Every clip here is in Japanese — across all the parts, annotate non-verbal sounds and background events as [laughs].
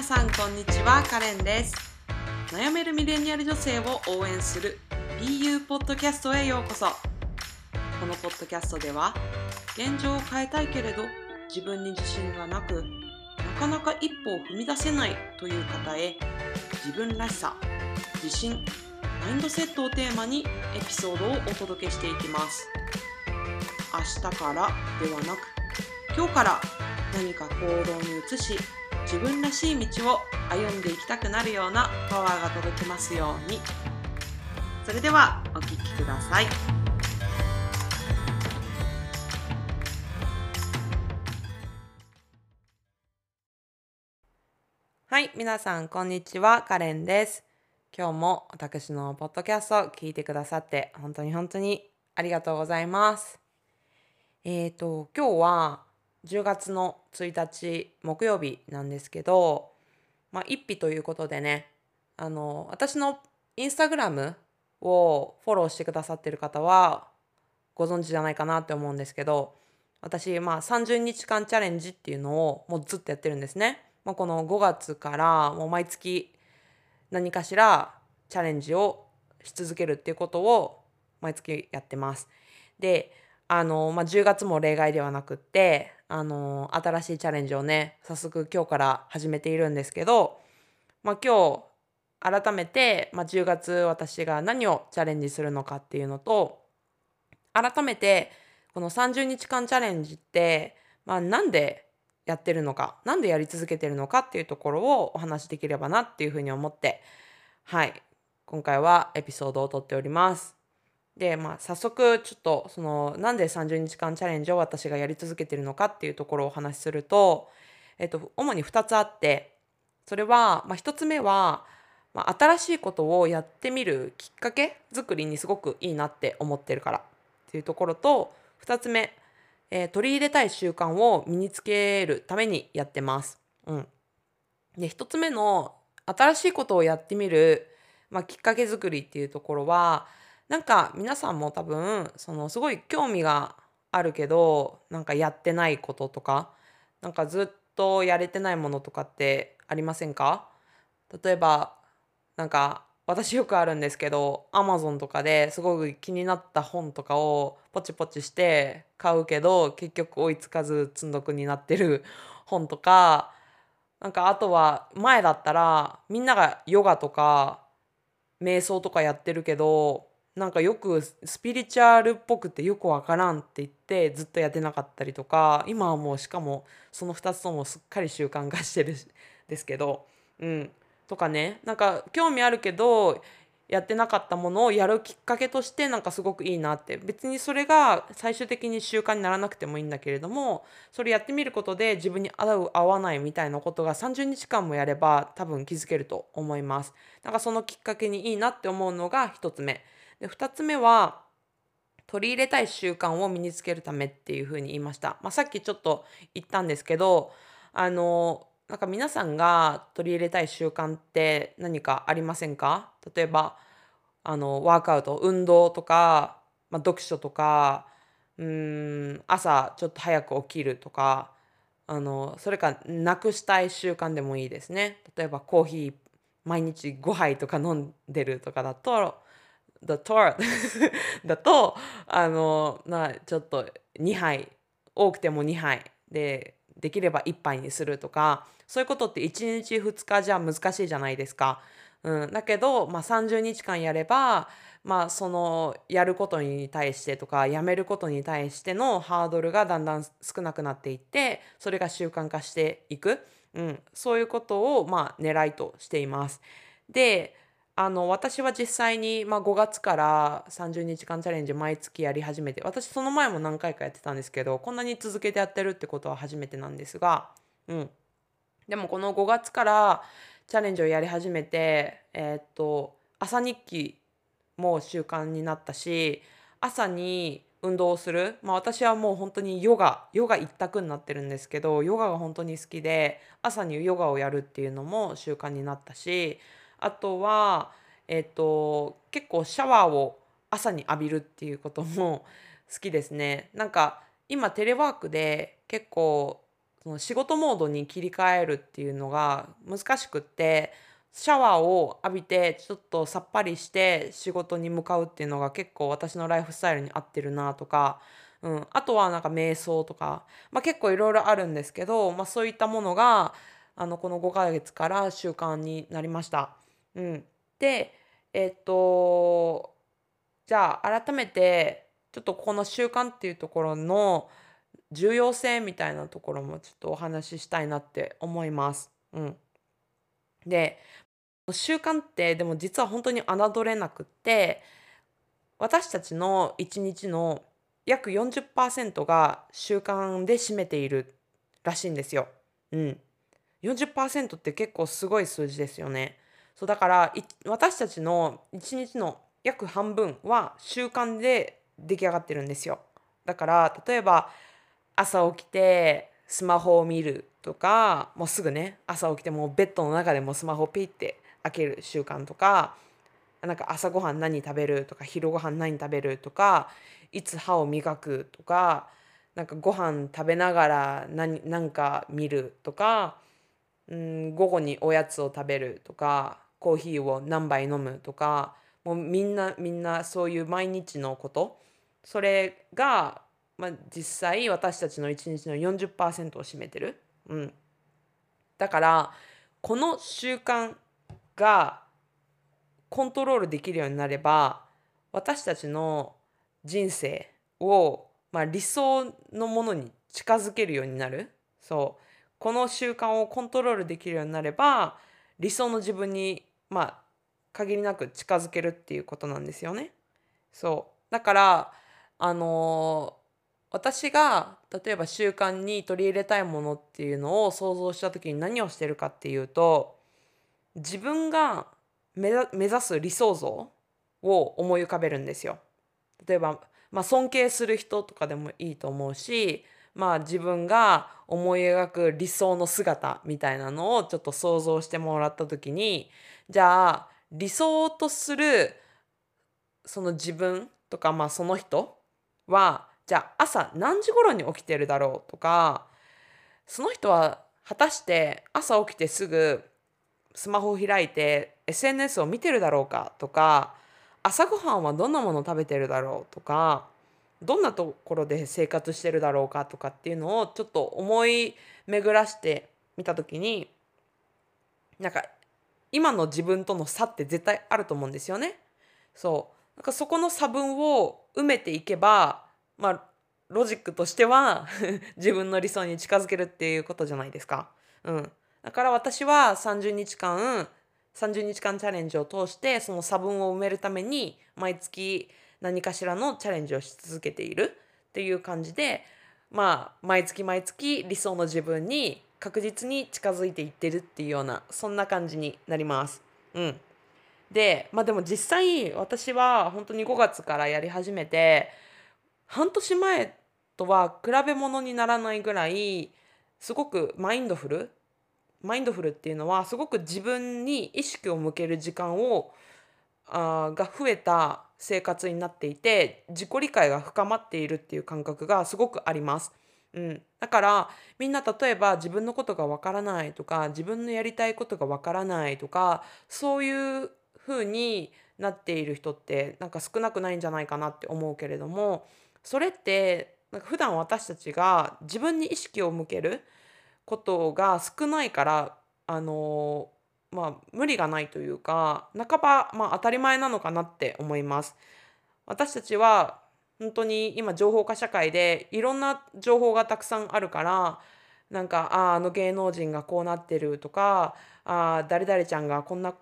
皆さんこんにちはカレンです。悩めるミレニアル女性を応援する BU ポッドキャストへようこそ。このポッドキャストでは現状を変えたいけれど自分に自信がなくなかなか一歩を踏み出せないという方へ自分らしさ自信マインドセットをテーマにエピソードをお届けしていきます。明日からではなく今日から何か行動に移し自分らしい道を歩んでいきたくなるようなパワーが届きますように。それではお聴きください。はい皆さんこんにちは。カレンです。今日も私のポッドキャストを聞いてくださって本当に本当にありがとうございます。えっ、ー、と今日は10月の1日木曜日なんですけど、まあ、一日ということでねあの私のインスタグラムをフォローしてくださってる方はご存知じゃないかなって思うんですけど私、まあ、30日間チャレンジっていうのをもうずっとやってるんですね。まあ、この5月からもう毎月何かしらチャレンジをし続けるっていうことを毎月やってます。であの、まあ、10月も例外ではなくってあの新しいチャレンジをね早速今日から始めているんですけど、まあ、今日改めて、まあ、10月私が何をチャレンジするのかっていうのと改めてこの30日間チャレンジって、まあ、なんでやってるのか何でやり続けてるのかっていうところをお話しできればなっていうふうに思ってはい今回はエピソードを撮っております。で、まあ、早速ちょっとそのなんで30日間チャレンジを私がやり続けてるのかっていうところをお話しすると、えっと、主に2つあってそれは、まあ、1つ目は、まあ、新しいことをやってみるきっかけ作りにすごくいいなって思ってるからっていうところと2つ目、えー、取り入れたい習慣を身につけるためにやってます。うん、で1つ目の新しいことをやってみる、まあ、きっかけ作りっていうところはなんか皆さんも多分そのすごい興味があるけどなんかやってないこととかなんかずっとやれてないものとかってありませんか？例えばなんか私よくあるんですけど Amazon とかですごく気になった本とかをポチポチして買うけど結局追いつかず積んどくになってる本とかなんかあとは前だったらみんながヨガとか瞑想とかやってるけどなんかよくスピリチュアルっぽくてよくわからんって言ってずっとやってなかったりとか今はもうしかもその2つともすっかり習慣化してるん [laughs] ですけどうんとかねなんか興味あるけどやってなかったものをやるきっかけとしてなんかすごくいいなって別にそれが最終的に習慣にならなくてもいいんだけれどもそれやってみることで自分に合う合わないみたいなことが30日間もやれば多分気づけると思います。なんかそのきっかけにいいなって思うのが1つ目。で2つ目は取り入れたい習慣を身につけるためっていうふうに言いました。まあ、さっきちょっと言ったんですけどあのなんか皆さんが取り入れたい習慣って何かありませんか？例えばあのワークアウト運動とか、まあ、読書とかうん朝ちょっと早く起きるとかあのそれかなくしたい習慣でもいいですね例えばコーヒー毎日5杯とか飲んでるとかだと [laughs] だとだとあのなちょっと2杯多くても2杯でできれば1杯にするとかそういうことって1日2日じゃ難しいじゃないですか。うん、だけど、まあ、30日間やれば、まあ、そのやることに対してとかやめることに対してのハードルがだんだん少なくなっていってそれが習慣化していく、うん、そういうことを、まあ、狙いとしています。であの私は実際に、まあ、5月から30日間チャレンジ毎月やり始めて私その前も何回かやってたんですけどこんなに続けてやってるってことは初めてなんですが、うん、でもこの5月からチャレンジをやり始めてえー、っと朝日記も習慣になったし朝に運動をする、まあ、私はもう本当にヨガヨガ一択になってるんですけどヨガが本当に好きで朝にヨガをやるっていうのも習慣になったしあとは、えっ、と、結構シャワーを朝に浴びるっていうことも [laughs] 好きですね。なんか今テレワークで結構その仕事モードに切り替えるっていうのが難しくってシャワーを浴びてちょっとさっぱりして仕事に向かうっていうのが結構私のライフスタイルに合ってるなとか、うん、あとはなんか瞑想とか、まあ、結構いろいろあるんですけど、まあ、そういったものがあのこの5ヶ月から習慣になりました。うん、でえっとじゃあ改めてちょっとこの習慣っていうところの重要性みたいなところもちょっとお話ししたいなって思います。うん、で習慣ってでも実は本当に侮れなくって私たちの一日の約40%が習慣で占めているらしいんですよ。うん。40%って結構すごい数字ですよね。そうだから私たちの一日の約半分は習慣で出来上がってるんですよ。だから例えば朝起きてスマホを見るとかもうすぐね朝起きてもうベッドの中でもスマホをピッて開ける習慣とかなんか朝ごはん何食べるとか昼ごはん何食べるとかいつ歯を磨くとかなんかご飯食べながら何何か見るとか、うん、午後におやつを食べるとかコーヒーを何杯飲むとかもうみんなみんなそういう毎日のこと。それが、まあ、実際私たちの一日の40%を占めてる。うん、だからこの習慣がコントロールできるようになれば私たちの人生を、まあ、理想のものに近づけるようになる。そう。この習慣をコントロールできるようになれば理想の自分にまあ限りなく近づけるっていうことなんですよね。そうだからあのー、私が例えば習慣に取り入れたいものっていうのを想像した時に何をしてるかっていうと自分が目指す理想像を思い浮かべるんですよ。例えば、まあ、尊敬する人とかでもいいと思うし、まあ、自分が思い描く理想の姿みたいなのをちょっと想像してもらった時にじゃあ理想とするその自分とか、まあ、その人はじゃあ朝何時頃に起きてるだろうとかその人は果たして朝起きてすぐスマホを開いて SNS を見てるだろうかとか朝ごはんはどんなものを食べてるだろうとかどんなところで生活してるだろうかとかっていうのをちょっと思い巡らしてみた時になんか今の自分との差って絶対あると思うんですよね。そうなんかそこの差分を埋めていけばまあロジックとしては [laughs] 自分の理想に近づけるっていうことじゃないですか。うん、だから私は30日間30日間チャレンジを通してその差分を埋めるために毎月何かしらのチャレンジをし続けているっていう感じでまあ毎月毎月理想の自分に確実に近づいていってるっていうようなそんな感じになります。うん、でまあでも実際私は本当に5月からやり始めて半年前とは比べ物にならないぐらいすごくマインドフルマインドフルっていうのはすごく自分に意識を向ける時間をあが増えた生活になっていて自己理解が深まっているっていう感覚がすごくあります。うん、だからみんな例えば自分のことがわからないとか自分のやりたいことがわからないとかそういう風になっている人ってなんか少なくないんじゃないかなって思うけれどもそれってなんか普段私たちが自分に意識を向けることが少ないからあのまあ無理がないというか半ばまあ当たり前なのかなって思います。私たちは本当に今情報化社会でいろんな情報がたくさんあるからなんかああの芸能人がこうなってるとかあ誰々ちゃんがこんな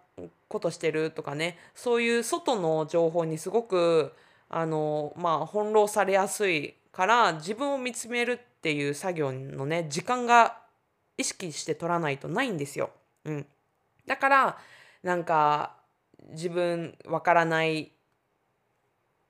ことしてるとかねそういう外の情報にすごくあのまあ翻弄されやすいから自分を見つめるっていう作業のね時間が意識して取らないとないんですよ。うん、だからなんか自分わからない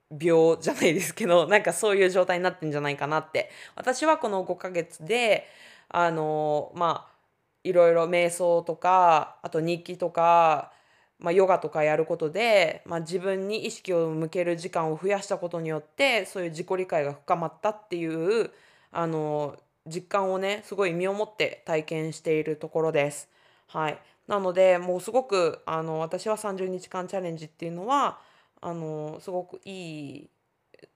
病じゃないですけど [laughs] なんかそういう状態になってんじゃないかなって私はこの5ヶ月であのまあいろいろ瞑想とかあと日記とか、まあ、ヨガとかやることで、まあ、自分に意識を向ける時間を増やしたことによってそういう自己理解が深まったっていうあの実感をねすごい身をもって体験しているところです。はい、なのでもうすごくあの私は30日間チャレンジっていうのはあのすごくいい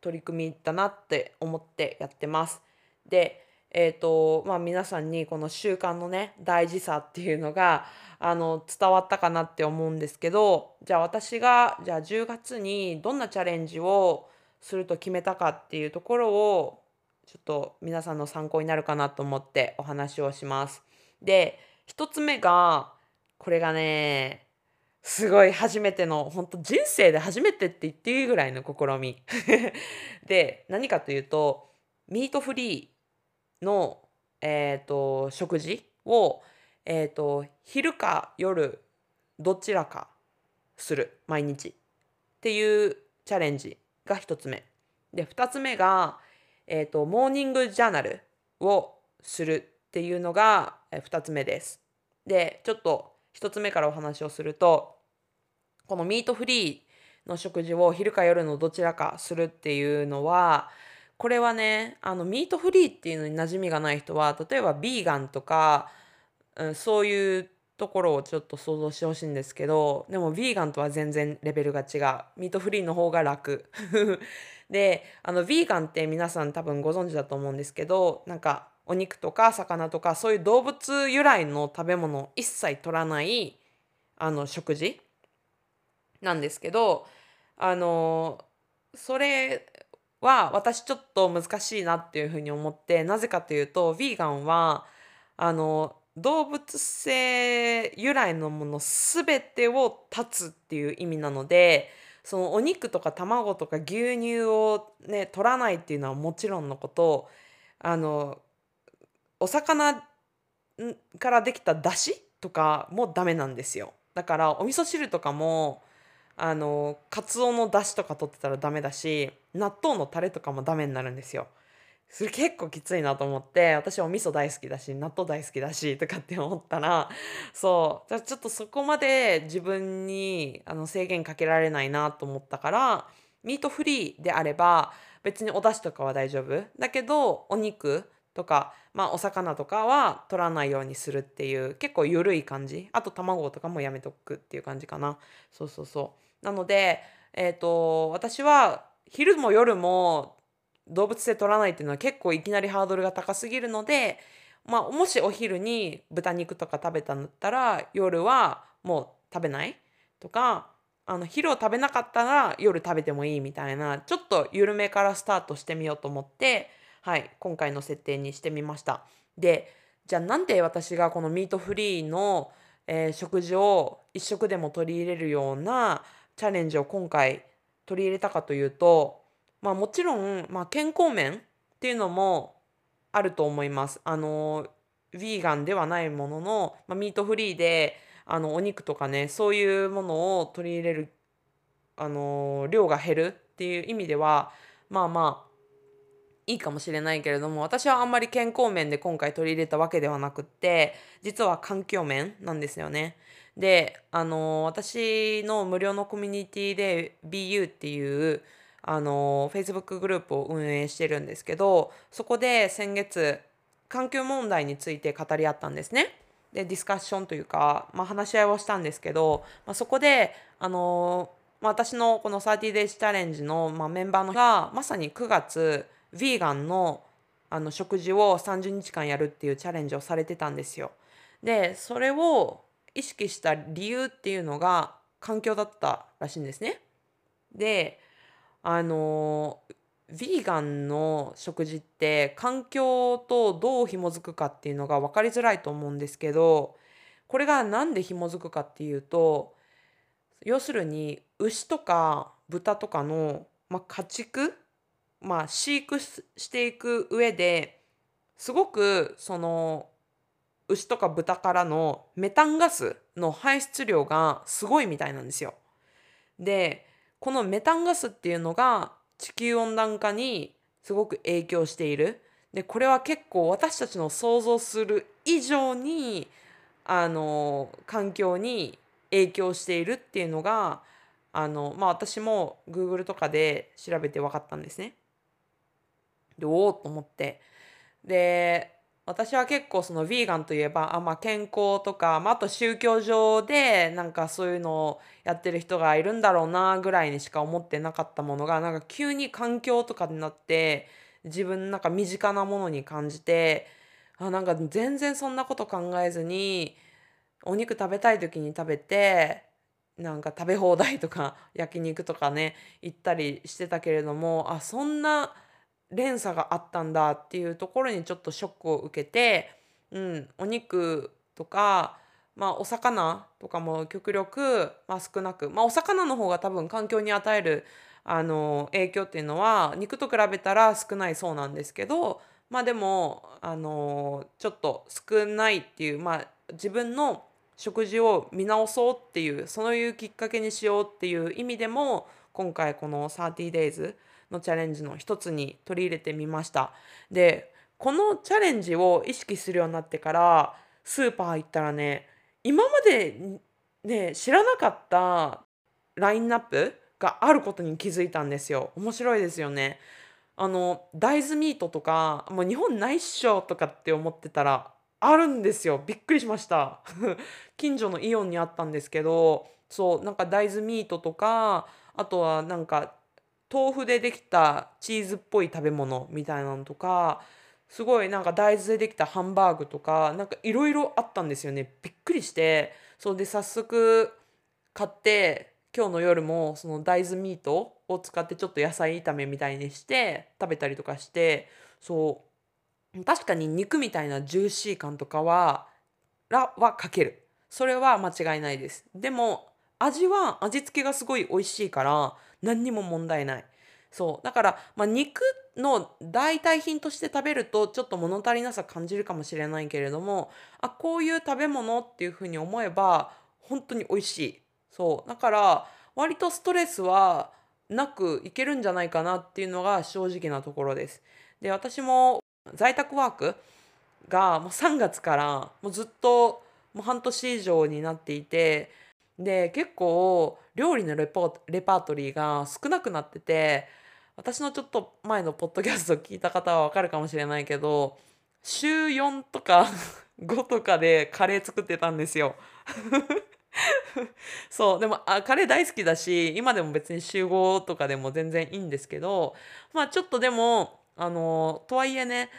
取り組みだなって思ってやってます。でえーとまあ、皆さんにこの習慣のね大事さっていうのがあの伝わったかなって思うんですけどじゃあ私がじゃあ10月にどんなチャレンジをすると決めたかっていうところをちょっと皆さんの参考になるかなと思ってお話をします。で1つ目がこれがねすごい初めての本当人生で初めてって言っていいぐらいの試み [laughs] で何かというとミートフリーの、えーと、食事を、えーと、昼か夜どちらかする毎日っていうチャレンジが1つ目。で2つ目が、えーと、モーニングジャーナルをするっていうのが2つ目です。でちょっと1つ目からお話をするとこのミートフリーの食事を昼か夜のどちらかするっていうのはこれはねあのミートフリーっていうのに馴染みがない人は例えばビーガンとか、うん、そういうところをちょっと想像してほしいんですけどでもビーガンとは全然レベルが違う。ミートフリーの方が楽。[laughs] であのビーガンって皆さん多分ご存知だと思うんですけどなんかお肉とか魚とかそういう動物由来の食べ物を一切取らないあの食事なんですけどあのそれは私ちょっと難しいなっていうふうに思ってなぜかというとヴィーガンはあの動物性由来のもの全てを断つっていう意味なのでそのお肉とか卵とか牛乳をね取らないっていうのはもちろんのことあのお魚からできただしとかもダメなんですよだからお味噌汁とかもあのカツオの出汁とか取ってたらダメだし納豆のタレとかもダメになるんですよ。それ結構きついなと思って私お味噌大好きだし納豆大好きだしとかって思ったらそうちょっとそこまで自分にあの制限かけられないなと思ったからミートフリーであれば別にお出汁とかは大丈夫だけどお肉とか、まあ、お魚とかは取らないようにするっていう結構緩い感じ。あと卵とかもやめとくっていう感じかな。そうそうそう。なのでえっ、ー、と私は昼も夜も動物性取らないっていうのは結構いきなりハードルが高すぎるのでまあもしお昼に豚肉とか食べたんだったら夜はもう食べないとかあの昼を食べなかったら夜食べてもいいみたいなちょっと緩めからスタートしてみようと思ってはい、今回の設定にしてみました。で、じゃあなんで私がこのミートフリーの、えー、食事を一食でも取り入れるようなチャレンジを今回取り入れたかというと、まあもちろん、まあ、健康面っていうのもあると思います。あの、ヴィーガンではないものの、まあ、ミートフリーであのお肉とかねそういうものを取り入れるあの量が減るっていう意味ではまあまあいいかもしれないけれども私はあんまり健康面で今回取り入れたわけではなくって実は環境面なんですよね。であの私の無料のコミュニティで BU っていうあの Facebook グループを運営してるんですけどそこで先月環境問題について語り合ったんですね。でディスカッションというか、まあ、話し合いをしたんですけど、まあ、そこであの、まあ、私のこの 30days チャレンジの、ま、メンバーのがまさに9月ヴィーガンのあの食事を30日間やるっていうチャレンジをされてたんですよ。でそれを意識した理由っていうのが環境だったらしいんですね。であのヴィーガンの食事って環境とどう紐づくかっていうのが分かりづらいと思うんですけどこれが何で紐づくかっていうと要するに牛とか豚とかの、まあ、家畜まあ、飼育していく上ですごくその牛とか豚からのメタンガスの排出量がすごいみたいなんですよ。でこのメタンガスっていうのが地球温暖化にすごく影響している。でこれは結構私たちの想像する以上にあの環境に影響しているっていうのがあの、まあ、私も Google とかで調べて分かったんですね。でおおと思って。で私は結構そのヴィーガンといえばあ、まあ、健康とか、まあ、あと宗教上でなんかそういうのをやってる人がいるんだろうなぐらいにしか思ってなかったものがなんか急に環境とかになって自分なんか身近なものに感じてあなんか全然そんなこと考えずにお肉食べたい時に食べてなんか食べ放題とか焼肉とかね行ったりしてたけれどもあそんな連鎖があったんだっていうところにちょっとショックを受けて、うん、お肉とか、まあ、お魚とかも極力、まあ、少なく、まあ、お魚の方が多分環境に与えるあの影響っていうのは肉と比べたら少ないそうなんですけどまあでもあのちょっと少ないっていう、まあ、自分の食事を見直そうっていうそういうきっかけにしようっていう意味でも今回この 30days のチャレンジの一つに取り入れてみました。でこのチャレンジを意識するようになってからスーパー行ったらね今までね知らなかったラインナップがあることに気づいたんですよ。面白いですよね。あの大豆ミートとかもう日本ないっしょとかって思ってたらあるんですよびっくりしました [laughs] 近所のイオンにあったんですけどそうなんか大豆ミートとかあとはなんか豆腐でできたチーズっぽい食べ物みたいなのとかすごいなんか大豆でできたハンバーグとかなんかいろいろあったんですよね。びっくりして。そうで早速買って今日の夜もその大豆ミートを使ってちょっと野菜炒めみたいにして食べたりとかしてそう。確かに肉みたいなジューシー感とかはらはかける。それは間違いないです。でも味は味付けがすごい美味しいから何にも問題ない。そうだから、まあ、肉の代替品として食べるとちょっと物足りなさ感じるかもしれないけれどもあこういう食べ物っていうふうに思えば本当に美味しいそうだから割とストレスはなくいけるんじゃないかなっていうのが正直なところです。で私も在宅ワークがもう3月からもうずっともう半年以上になっていてで結構料理のレポレパートリーが少なくなってて私のちょっと前のポッドキャスト聞いた方はわかるかもしれないけど週4とか5とかでカレー作ってたんですよ。[laughs] そうでもあカレー大好きだし今でも別に週5とかでも全然いいんですけどまあちょっとでもあのとはいえね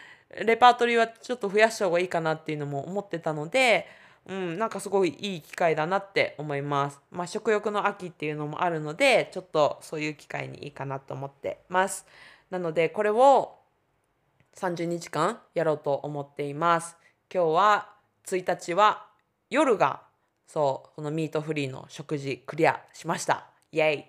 レパートリーはちょっと増やした方がいいかなっていうのも思ってたのでうん、なんかすごいいい機会だなって思います。まあ、食欲の秋っていうのもあるので、ちょっとそういう機会にいいかなと思ってます。なので、これを30日間やろうと思っています。今日は1日は夜が、そう、このミートフリーの食事クリアしました。イェイ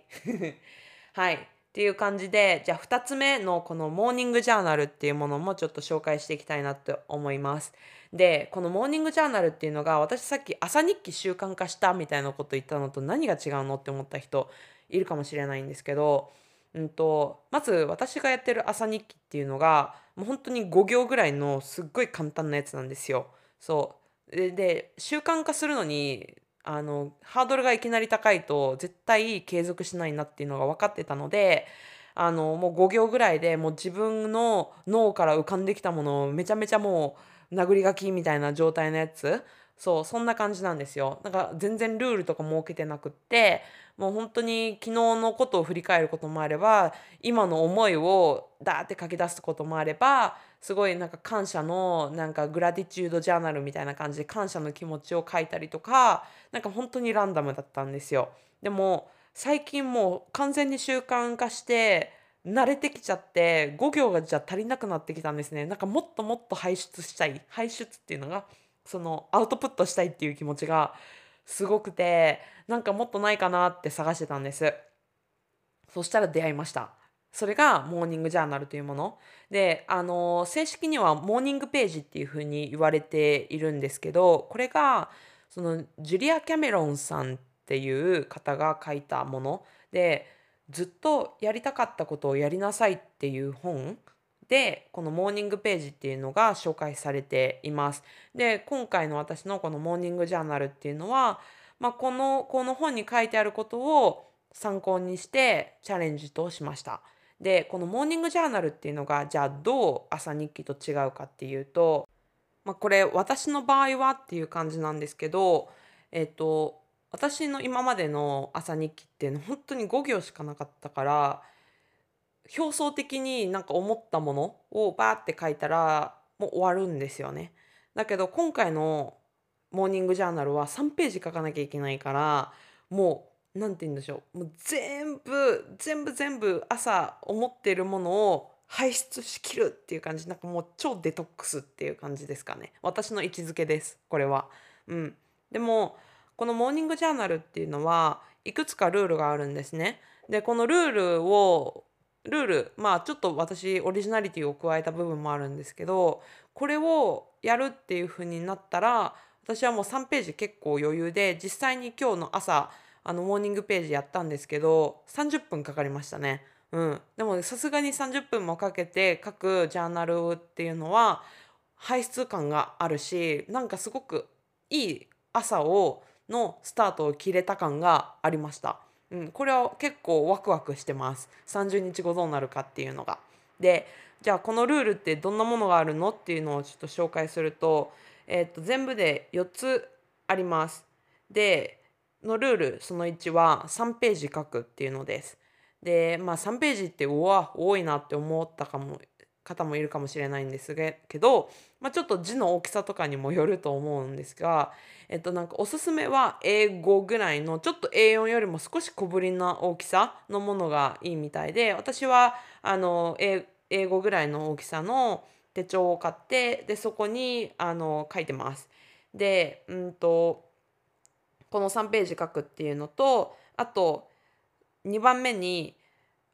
[laughs] はい。っていう感じで、じゃあ2つ目のこのモーニングジャーナルっていうものもちょっと紹介していきたいなって思います。でこのモーニングジャーナルっていうのが私さっき朝日記習慣化したみたいなこと言ったのと何が違うのって思った人いるかもしれないんですけど、うんと、まず私がやってる朝日記っていうのがもう本当に5行ぐらいのすっごい簡単なやつなんですよ。そうでで習慣化するのにあのハードルがいきなり高いと絶対継続しないなっていうのが分かってたのであのもう5行ぐらいでもう自分の脳から浮かんできたものをめちゃめちゃもう殴り書きみたいな状態のやつ？そうそんな感じなんですよなんか全然ルールとか設けてなくってもう本当に昨日のことを振り返ることもあれば今の思いをダーって書き出すこともあればすごいなんか感謝のなんかグラディチュードジャーナルみたいな感じで感謝の気持ちを書いたりとかなんか本当にランダムだったんですよ。でも最近もう完全に習慣化して慣れてきちゃって5行がじゃ足りなくなってきたんですね。なんかもっともっと排出したい。排出っていうのがそのアウトプットしたいっていう気持ちがすごくてなんかもっとないかなって探してたんです。そしたら出会いました。それがモーニングジャーナルというもの。であの正式にはモーニングページっていうふうに言われているんですけどこれがそのジュリア・キャメロンさんっていう方が書いたもの。でずっとやりたかったことをやりなさいっていう本でこのモーニングページっていうのが紹介されています。で今回の私のこのモーニングジャーナルっていうのは、まあ、このこの本に書いてあることを参考にしてチャレンジとしました。でこのモーニングジャーナルっていうのがじゃあどう朝日記と違うかっていうとまあ、これ私の場合はっていう感じなんですけど、えっと、私の今までの朝日記って本当に5行しかなかったから表層的になんか思ったものをバーって書いたらもう終わるんですよね。だけど今回のモーニングジャーナルは3ページ書かなきゃいけないからもう何て言うんでしょうもう全部全部全部朝思ってるものを排出しきるっていう感じなんかもう超デトックスっていう感じですかね私の位置づけですこれは。うん、でもこのモーニングジャーナルっていうのはいくつかルールがあるんですね。でこのルールをルールまあちょっと私オリジナリティを加えた部分もあるんですけどこれをやるっていう風になったら私はもう3ページ結構余裕で実際に今日の朝あのモーニングページやったんですけど30分かかりましたね。うん、でもさすがに30分もかけて書くジャーナルっていうのは排出感があるしなんかすごくいい朝をのスタートを切れた感がありました。うん、これは結構ワクワクしてます。30日後どうなるかっていうのが。でじゃあこのルールってどんなものがあるのっていうのをちょっと紹介すると,、えー、と全部で4つあります。でのルールその1は3ページ書くっていうのです。でまあ3ページってうわ多いなって思ったかも方もいるかもしれないんですけど、まあ、ちょっと字の大きさとかにもよると思うんですが、えっと、なんかおすすめは英語ぐらいのちょっと A4 よりも少し小ぶりな大きさのものがいいみたいで私はあの英語ぐらいの大きさの手帳を買ってでそこにあの書いてます。で、うんとこの3ページ書くっていうのとあと2番目に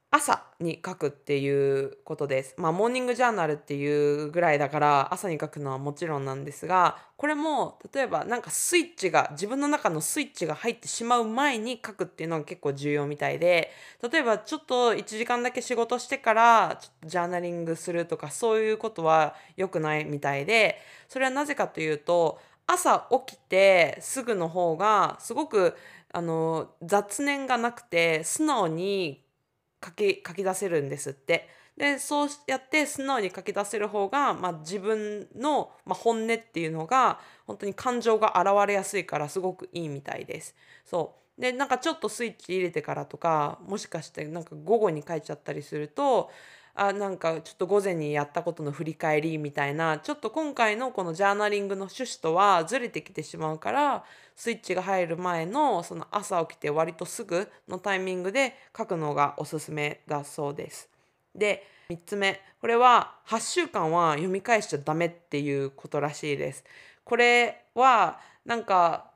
朝に書くっていうことです。まあモーニングジャーナルっていうぐらいだから朝に書くのはもちろんなんですがこれも例えばなんかスイッチが自分の中のスイッチが入ってしまう前に書くっていうのが結構重要みたいで例えばちょっと1時間だけ仕事してからちょっとジャーナリングするとかそういうことは良くないみたいでそれはなぜかというと朝起きてすぐの方がすごくあの雑念がなくて素直に書き書き出せるんですって。でそうやって素直に書き出せる方が、まあ、自分の、まあ、本音っていうのが本当に感情が現れやすいからすごくいいみたいです。そうでなんかちょっとスイッチ入れてからとかもしかしてなんか午後に書いちゃったりするとあなんかちょっと午前にやったことの振り返りみたいなちょっと今回のこのジャーナリングの趣旨とはずれてきてしまうからスイッチが入る前のその朝起きて割とすぐのタイミングで書くのがおすすめだそうです。で3つ目これは8週間は読み返しちゃダメっていうことらしいです。これはなんか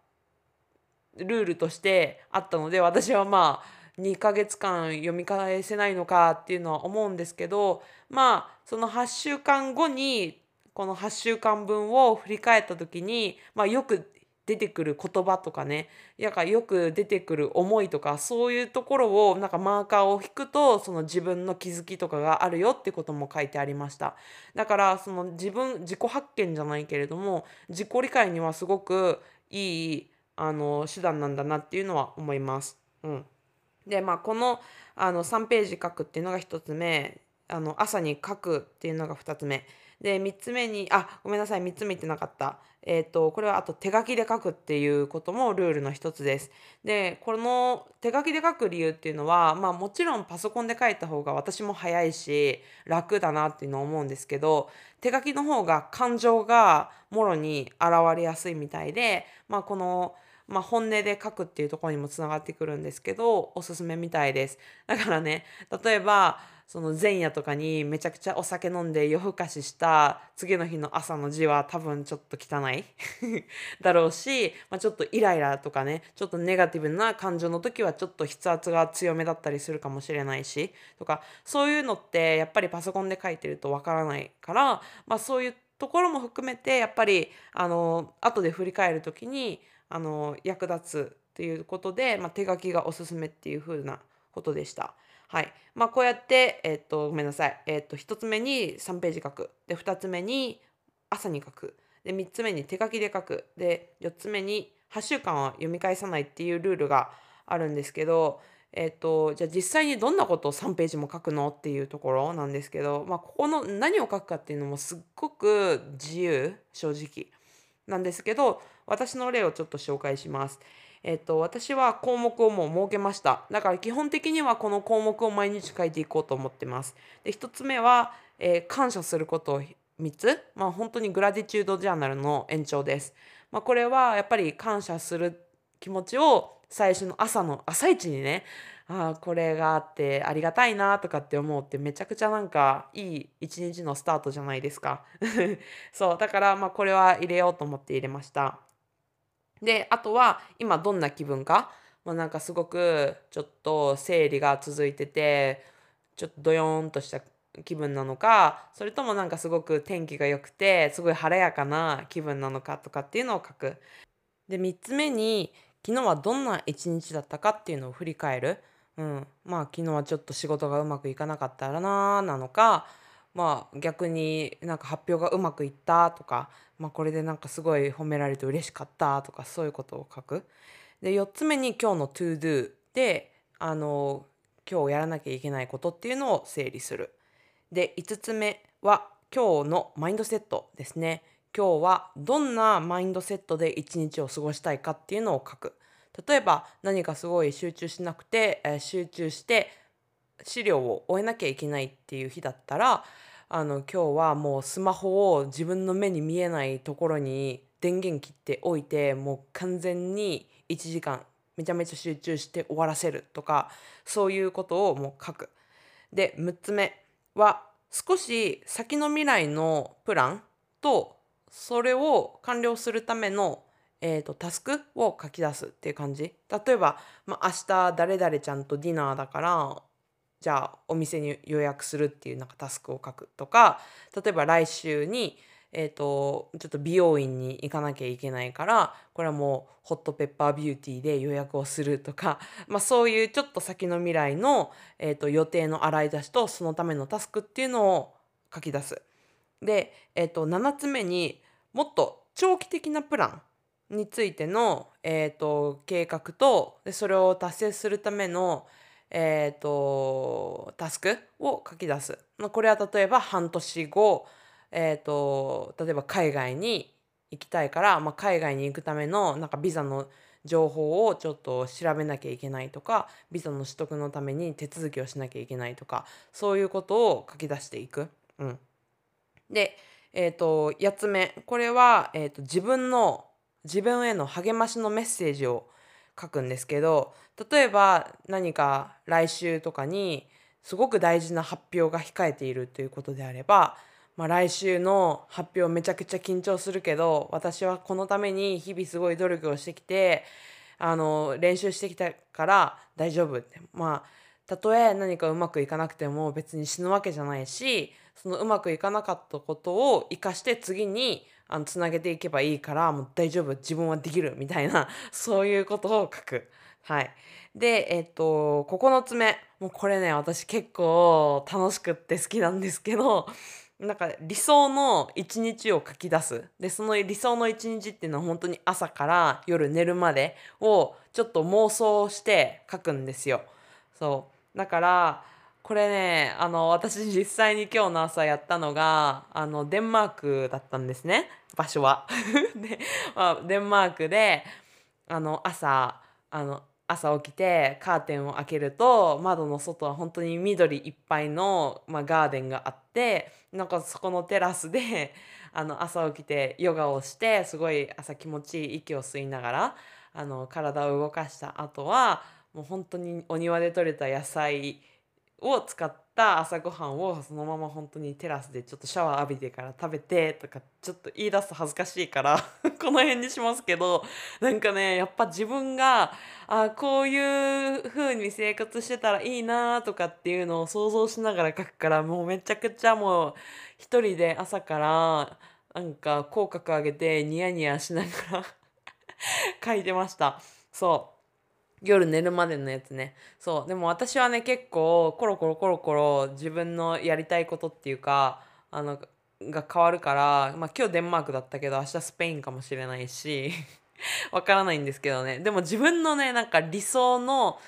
ルールとしてあったので私はまあ2ヶ月間読み返せないのかっていうのは思うんですけどまあその8週間後にこの8週間分を振り返った時に、まあ、よく出てくる言葉とかねやかよく出てくる思いとかそういうところをなんかマーカーを引くとその自分の気づきとかがあるよってことも書いてありましただからその自分自己発見じゃないけれども自己理解にはすごくいいあの手段なんだなっていうのは思います。うんでまあこのあの3ページ書くっていうのが1つ目あの朝に書くっていうのが2つ目で3つ目にあごめんなさい3つ目言ってなかった。えーと、これはあと手書きで書くっていうこともルールの一つです。でこの手書きで書く理由っていうのは、まあ、もちろんパソコンで書いた方が私も早いし楽だなっていうのを思うんですけど手書きの方が感情がもろに現れやすいみたいで、まあ、このまあ、本音で書くっていうところにもつながってくるんですけどおすすめみたいです。だからね例えばその前夜とかにめちゃくちゃお酒飲んで夜更かしした次の日の朝の字は多分ちょっと汚い [laughs] だろうし、まあ、ちょっとイライラとかねちょっとネガティブな感情の時はちょっと筆圧が強めだったりするかもしれないしとかそういうのってやっぱりパソコンで書いてるとわからないから、まあ、そういうところも含めてやっぱりあの後で振り返る時にあの役立つっていうことで、まあ、手書きがおすすめっていう風なことでした。はい。まあ、こうやって、えっと、ごめんなさい、えっと、1つ目に3ページ書く。で2つ目に朝に書く。で3つ目に手書きで書く。で4つ目に8週間は読み返さないっていうルールがあるんですけど、えっと、じゃあ実際にどんなことを3ページも書くのっていうところなんですけど、まあ、ここの何を書くかっていうのもすっごく自由正直なんですけど私の例をちょっと紹介します。えっと、私は項目をもう設けました。だから基本的にはこの項目を毎日書いていこうと思ってます。で1つ目は、えー、感謝することを3つ、まあ、本当にグラディチュードジャーナルの延長です。まあ、これはやっぱり感謝する気持ちを最初の朝の朝一にねああこれがあってありがたいなとかって思うってめちゃくちゃなんかいい一日のスタートじゃないですか。[laughs] そうだからまあこれは入れようと思って入れました。であとは今どんな気分か？まあ、なんかすごくちょっと生理が続いててちょっとドヨーンとした気分なのかそれともなんかすごく天気が良くてすごい晴れやかな気分なのかとかっていうのを書く。で3つ目に昨日はどんな一日だったかっていうのを振り返る、うん、まあ昨日はちょっと仕事がうまくいかなかったらななのかまあ逆になんか発表がうまくいったとか、まあ、これでなんかすごい褒められて嬉しかったとかそういうことを書く。で4つ目に今日の to do であの今日やらなきゃいけないことっていうのを整理する。で5つ目は今日のマインドセットですね。今日はどんなマインドセットで一日を過ごしたいかっていうのを書く。例えば何かすごい集中しなくて、えー、集中して資料を終えなきゃいけないっていう日だったらあの今日はもうスマホを自分の目に見えないところに電源切っておいてもう完全に1時間めちゃめちゃ集中して終わらせるとかそういうことをもう書く。で6つ目は少し先の未来のプランとそれを完了するための、えーと、タスクを書き出すっていう感じ例えば、まあ、明日誰々ちゃんとディナーだからじゃあお店に予約するっていうなんかタスクを書くとか例えば来週に、えーと、ちょっと美容院に行かなきゃいけないからこれはもうホットペッパービューティーで予約をするとか、[laughs] まあ、そういうちょっと先の未来の、えーと予定の洗い出しとそのためのタスクっていうのを書き出す。で、えー、と7つ目にもっと長期的なプランについての、えーと、計画とでそれを達成するための、えーと、タスクを書き出す。これは例えば半年後、えーと、例えば海外に行きたいから、まあ、海外に行くためのなんかビザの情報をちょっと調べなきゃいけないとかビザの取得のために手続きをしなきゃいけないとかそういうことを書き出していく。うん、でえーと、8つ目。これは、えーと、自分の自分への励ましのメッセージを書くんですけど例えば何か来週とかにすごく大事な発表が控えているということであれば、まあ、来週の発表めちゃくちゃ緊張するけど私はこのために日々すごい努力をしてきてあの練習してきたから大丈夫って。まあたとえ何かうまくいかなくても別に死ぬわけじゃないしそのうまくいかなかったことを生かして次につなげていけばいいからもう大丈夫自分はできるみたいな [laughs] そういうことを書く。はい、でえっと9つ目もうこれね私結構楽しくって好きなんですけどなんか理想の一日を書き出すでその理想の一日っていうのは本当に朝から夜寝るまでをちょっと妄想して書くんですよ。そうだからこれねあの私実際に今日の朝やったのがあのデンマークだったんですね場所は。[laughs] で、まあ、デンマークであの朝あの朝起きてカーテンを開けると窓の外は本当に緑いっぱいの、まあ、ガーデンがあってなんかそこのテラスで [laughs] あの朝起きてヨガをしてすごい朝気持ちいい息を吸いながらあの体を動かした後はもう本当にお庭で採れた野菜を使った朝ごはんをそのまま本当にテラスでちょっとシャワー浴びてから食べてとかちょっと言い出すと恥ずかしいから [laughs] この辺にしますけどなんかねやっぱ自分があこういう風に生活してたらいいなとかっていうのを想像しながら書くからもうめちゃくちゃもう一人で朝からなんか口角上げてニヤニヤしながら [laughs] 書いてました。そう夜寝るまでのやつね。そう。でも私はね結構コロコロコロコロ自分のやりたいことっていうかあのが変わるから、まあ、今日デンマークだったけど明日スペインかもしれないし [laughs] わからないんですけどね。でも自分のねなんか理想の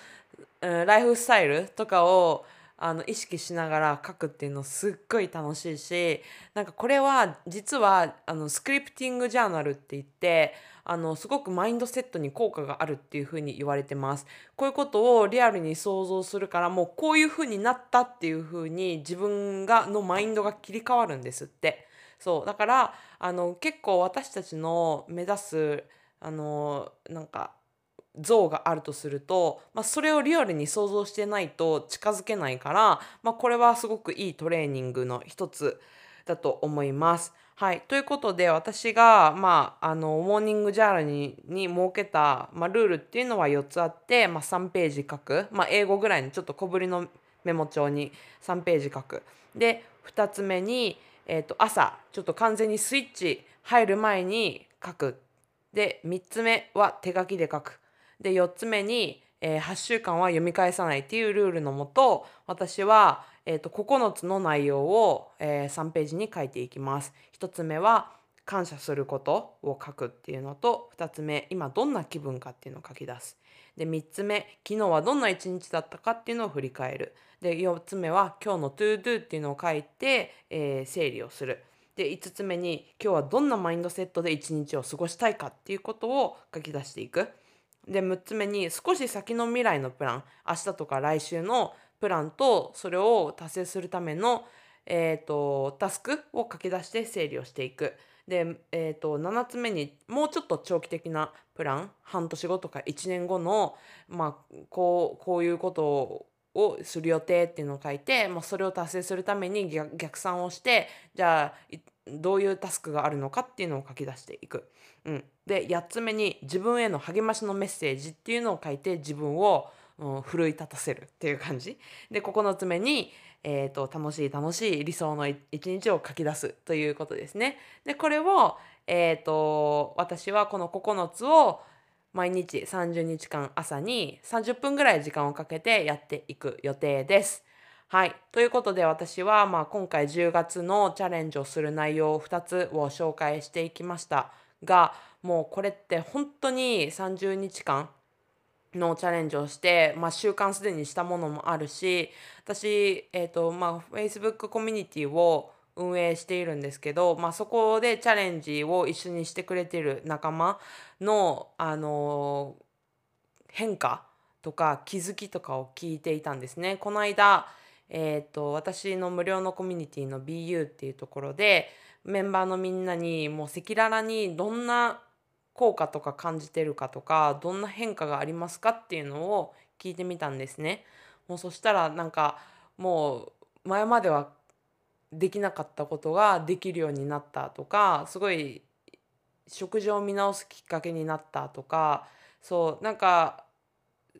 うん、ライフスタイルとかをあの意識しながら書くっていうのすっごい楽しいしなんかこれは実はあのスクリプティングジャーナルって言ってあのすごくマインドセットに効果があるっていうふうに言われてます。こういうことをリアルに想像するからもうこういうふうになったっていうふうに自分がのマインドが切り替わるんですって。そうだからあの結構私たちの目指すあのなんか像があるとすると、まあ、それをリアルに想像してないと近づけないから、まあ、これはすごくいいトレーニングの一つだと思います。はい、ということで私が、まあ、あのモーニングジャーナルにに設けた、まあ、ルールっていうのは4つあって、まあ、3ページ書く、まあ、英語ぐらいのちょっと小ぶりのメモ帳に3ページ書く。で2つ目に、えー、と朝ちょっと完全にスイッチ入る前に書く。で3つ目は手書きで書く。で4つ目に、えー、8週間は読み返さないっていうルールのもと私は、えーと、9つの内容を、えー、3ページに書いていきます。1つ目は感謝することを書くっていうのと2つ目今どんな気分かっていうのを書き出す。で3つ目昨日はどんな一日だったかっていうのを振り返る。で4つ目は今日の ToDo っていうのを書いて、えー、整理をする。で5つ目に今日はどんなマインドセットで一日を過ごしたいかっていうことを書き出していく。で6つ目に少し先の未来のプラン明日とか来週のプランとそれを達成するための、えーと、タスクを書き出して整理をしていく。で、えーと、7つ目にもうちょっと長期的なプラン半年後とか1年後の、まあ、こうこういうことをする予定っていうのを書いて、まあ、それを達成するために逆算をしてじゃあどういうタスクがあるのかっていうのを書き出していく。うん、で8つ目に自分への励ましのメッセージっていうのを書いて自分を、うん、奮い立たせるっていう感じ。で9つ目に、えーと、楽しい楽しい理想の一日を書き出すということですね。でこれを、えーと私はこの9つを毎日30日間朝に30分ぐらい時間をかけてやっていく予定です。はい。ということで私は、まあ、今回10月のチャレンジをする内容を2つを紹介していきましたが、もうこれって本当に30日間のチャレンジをして、まあ、習慣すでにしたものもあるし私、えーとまあ、Facebook コミュニティを運営しているんですけど、まあ、そこでチャレンジを一緒にしてくれてる仲間の、あの変化とか気づきとかを聞いていたんですね。この間えーと、私の無料のコミュニティの BU っていうところでメンバーのみんなにもう赤裸々にどんな効果とか感じてるかとかどんな変化がありますかっていうのを聞いてみたんですね。もうそしたらなんかもう前まではできなかったことができるようになったとかすごい食事を見直すきっかけになったとかそうなんか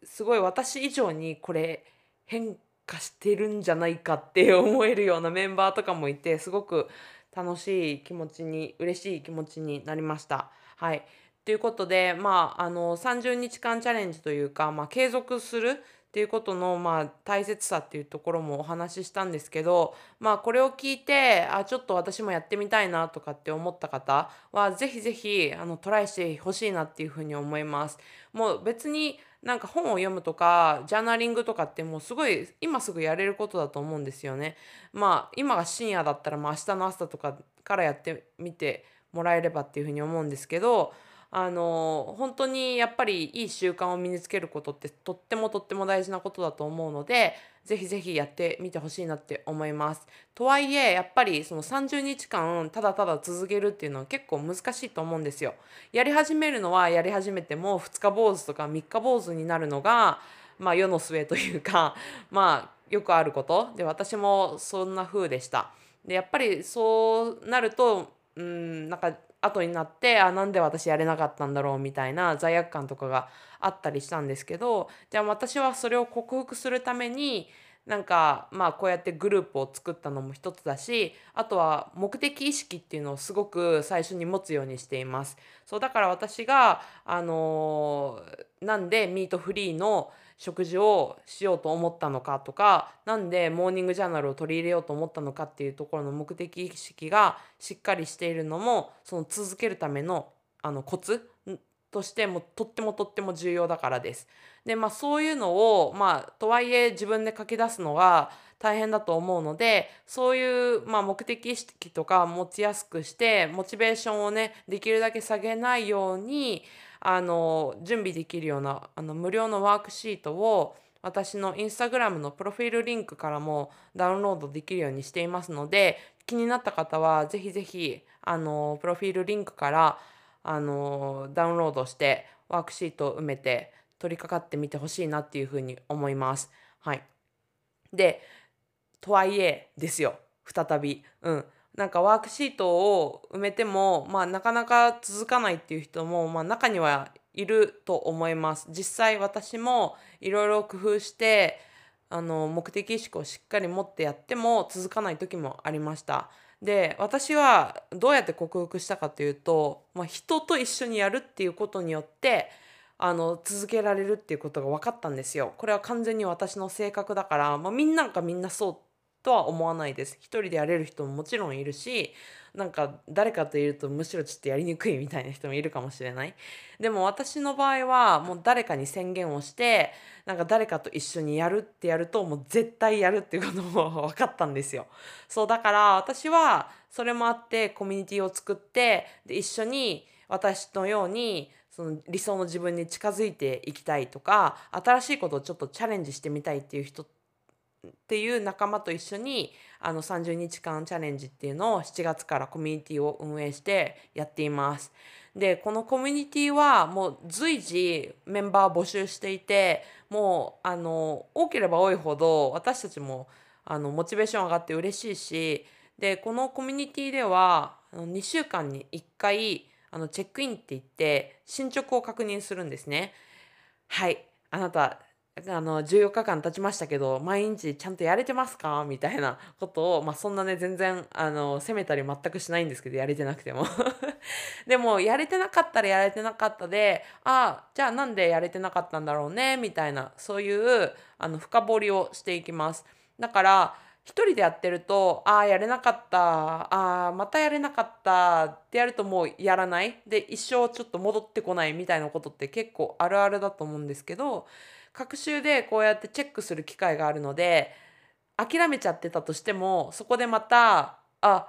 すごい私以上にこれ変化してるんじゃないかって思えるようなメンバーとかもいてすごく楽しい気持ちに嬉しい気持ちになりました。はいということで、まあ、あの30日間チャレンジというか、まあ、継続するっていうことの、まあ、大切さっていうところもお話ししたんですけど、まあ、これを聞いてあちょっと私もやってみたいなとかって思った方は是非是非あのトライしてほしいなっていうふうに思います。もう別になんか本を読むとかジャーナリングとかってもうすごい今すぐやれることだと思うんですよね。まあ今が深夜だったらまあ明日の朝とかからやってみてもらえればっていうふうに思うんですけどあの本当にやっぱりいい習慣を身につけることってとってもとっても大事なことだと思うのでぜひぜひやってみてほしいなって思います。とはいえやっぱりその30日間ただただ続けるっていうのは結構難しいと思うんですよ。やり始めるのはやり始めても2日坊主とか3日坊主になるのがまあ世の末というか [laughs] まあよくあることで私もそんな風でした。でやっぱりそうなるとうんなんか後になってあなんで私やれなかったんだろうみたいな罪悪感とかがあったりしたんですけどじゃあ私はそれを克服するためになんかまあこうやってグループを作ったのも一つだしあとは目的意識っていうのをすごく最初に持つようにしています。そうだから私があのー、なんでミートフリーの食事をしようと思ったのかとか何でモーニングジャーナルを取り入れようと思ったのかっていうところの目的意識がしっかりしているのもその続けるためのあのコツとしてもとってもとっても重要だからです。でまあそういうのをまあとはいえ自分で書き出すのが大変だと思うのでそういう、まあ、目的意識とか持ちやすくしてモチベーションをねできるだけ下げないようにあの準備できるようなあの無料のワークシートを私のインスタグラムのプロフィールリンクからもダウンロードできるようにしていますので気になった方はぜひぜひあのプロフィールリンクからあのダウンロードしてワークシートを埋めて取り掛かってみてほしいなっていうふうに思います。はい、でとはいえですよ再び。うんなんかワークシートを埋めても、まあ、なかなか続かないっていう人も、まあ、中にはいると思います。実際私もいろいろ工夫してあの目的意識をしっかり持ってやっても続かない時もありました。で私はどうやって克服したかというと、まあ、人と一緒にやるっていうことによってあの続けられるっていうことが分かったんですよ。これは完全に私の性格だから、まあ、みんながみんなそうとは思わないです。一人でやれる人ももちろんいるしなんか誰かといるとむしろちょっとやりにくいみたいな人もいるかもしれない。でも私の場合はもう誰かに宣言をしてなんか誰かと一緒にやるってやるともう絶対やるっていうことも分かったんですよ。そうだから私はそれもあってコミュニティを作ってで一緒に私のようにその理想の自分に近づいていきたいとか新しいことをちょっとチャレンジしてみたいっていう人っていう仲間と一緒にあの30日間チャレンジっていうのを7月からコミュニティを運営してやっています。でこのコミュニティはもう随時メンバー募集していてもうあの多ければ多いほど私たちもあのモチベーション上がって嬉しいしでこのコミュニティでは2週間に1回あのチェックインって言って進捗を確認するんですね。はいあなたあの14日間経ちましたけど毎日ちゃんとやれてますか？みたいなことを、まあ、そんなね全然あの責めたり全くしないんですけどやれてなくても。[laughs] でもやれてなかったらやれてなかったでああじゃあなんでやれてなかったんだろうね？みたいなそういうあの深掘りをしていきます。だから一人でやってるとああやれなかったああまたやれなかったってやるともうやらない？で一生ちょっと戻ってこないみたいなことって結構あるあるだと思うんですけど各週でこうやってチェックする機会があるので諦めちゃってたとしてもそこでまたあ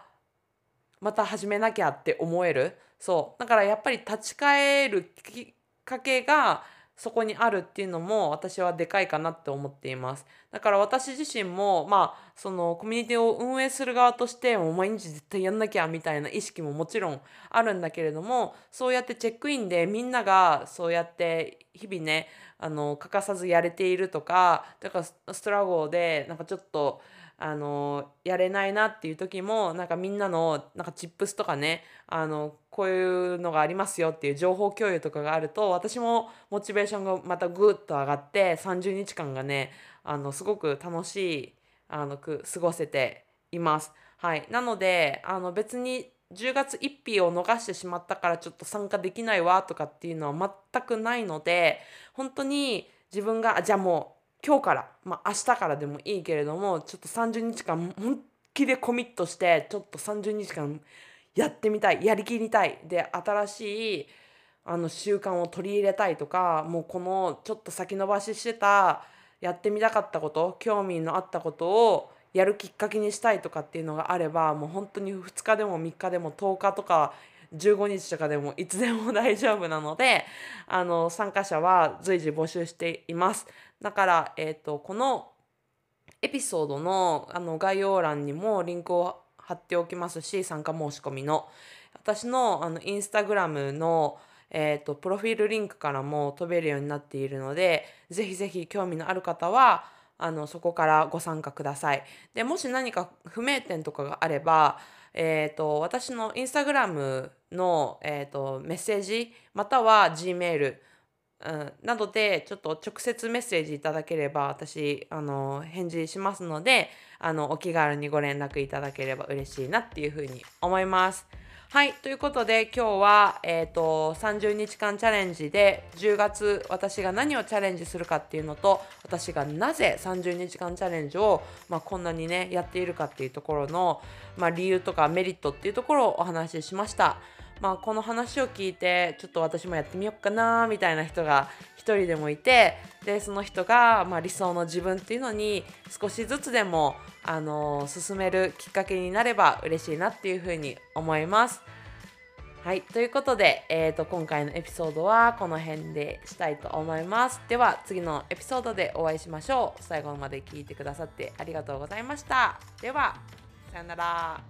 また始めなきゃって思える。そう。だからやっぱり立ち返るきっかけがそこにあるっていうのも私はでかいかなって思っています。だから私自身もまあそのコミュニティを運営する側としてもう毎日絶対やんなきゃみたいな意識ももちろんあるんだけれどもそうやってチェックインでみんながそうやって日々ねあの欠かさずやれているとかだからストラゴでなんかちょっとあのやれないなっていう時もなんかみんなのなんかチップスとかねあのこういうのがありますよっていう情報共有とかがあると私もモチベーションがまたぐっと上がって30日間がねあのすごく楽しいあのく過ごせています。はい、なのであの別に10月1日を逃してしまったからちょっと参加できないわとかっていうのは全くないので本当に自分がじゃあもう今日から、まあ、明日からでもいいけれどもちょっと30日間本気でコミットしてちょっと30日間やってみたいやりきりたい。で新しいあの習慣を取り入れたいとかもうこのちょっと先延ばししてたやってみたかったこと興味のあったことをやるきっかけにしたいとかっていうのがあればもう本当に2日でも3日でも10日とか15日とかでもいつでも大丈夫なので [laughs] あの参加者は随時募集していますだから、えーと、このエピソードのあの概要欄にもリンクを貼っておきますし参加申し込みの私のあのインスタグラムのえーと、とプロフィールリンクからも飛べるようになっているのでぜひぜひ興味のある方はあのそこからご参加ください。でもし何か不明点とかがあれば、えーと、私のインスタグラムの、えーと、メッセージまたは G メール、うん、などでちょっと直接メッセージいただければ私あの返事しますのであのお気軽にご連絡いただければ嬉しいなっていうふうに思います。はい、ということで今日は、えーと、30日間チャレンジで10月私が何をチャレンジするかっていうのと私がなぜ30日間チャレンジを、まあ、こんなにねやっているかっていうところの、まあ、理由とかメリットっていうところをお話ししました。まあ、この話を聞いてちょっと私もやってみようかなみたいな人が人でもいてでその人が、まあ、理想の自分っていうのに少しずつでも、あの進めるきっかけになれば嬉しいなっていうふうに思います。はい、ということで、えーと、今回のエピソードはこの辺でしたいと思います。では次のエピソードでお会いしましょう。最後まで聞いてくださってありがとうございました。では、さよなら。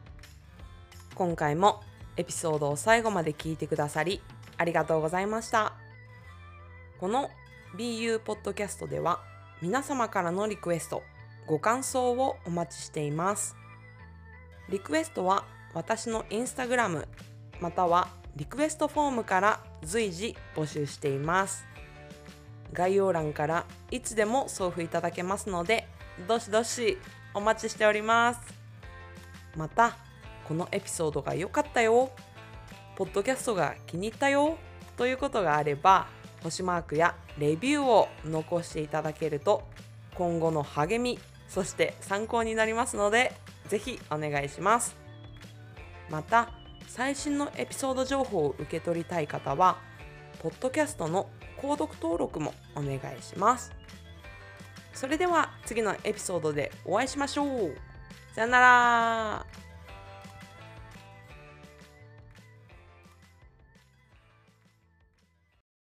今回もエピソードを最後まで聞いてくださりありがとうございました。この BU ポッドキャストでは皆様からのリクエスト、ご感想をお待ちしています。リクエストは私のインスタグラムまたはリクエストフォームから随時募集しています。概要欄からいつでも送付いただけますので、どしどしお待ちしております。また、このエピソードが良かったよ、ポッドキャストが気に入ったよということがあれば、星マークやレビューを残していただけると今後の励みそして参考になりますのでぜひお願いします。また最新のエピソード情報を受け取りたい方はポッドキャストの購読登録もお願いします。それでは次のエピソードでお会いしましょう。さよなら。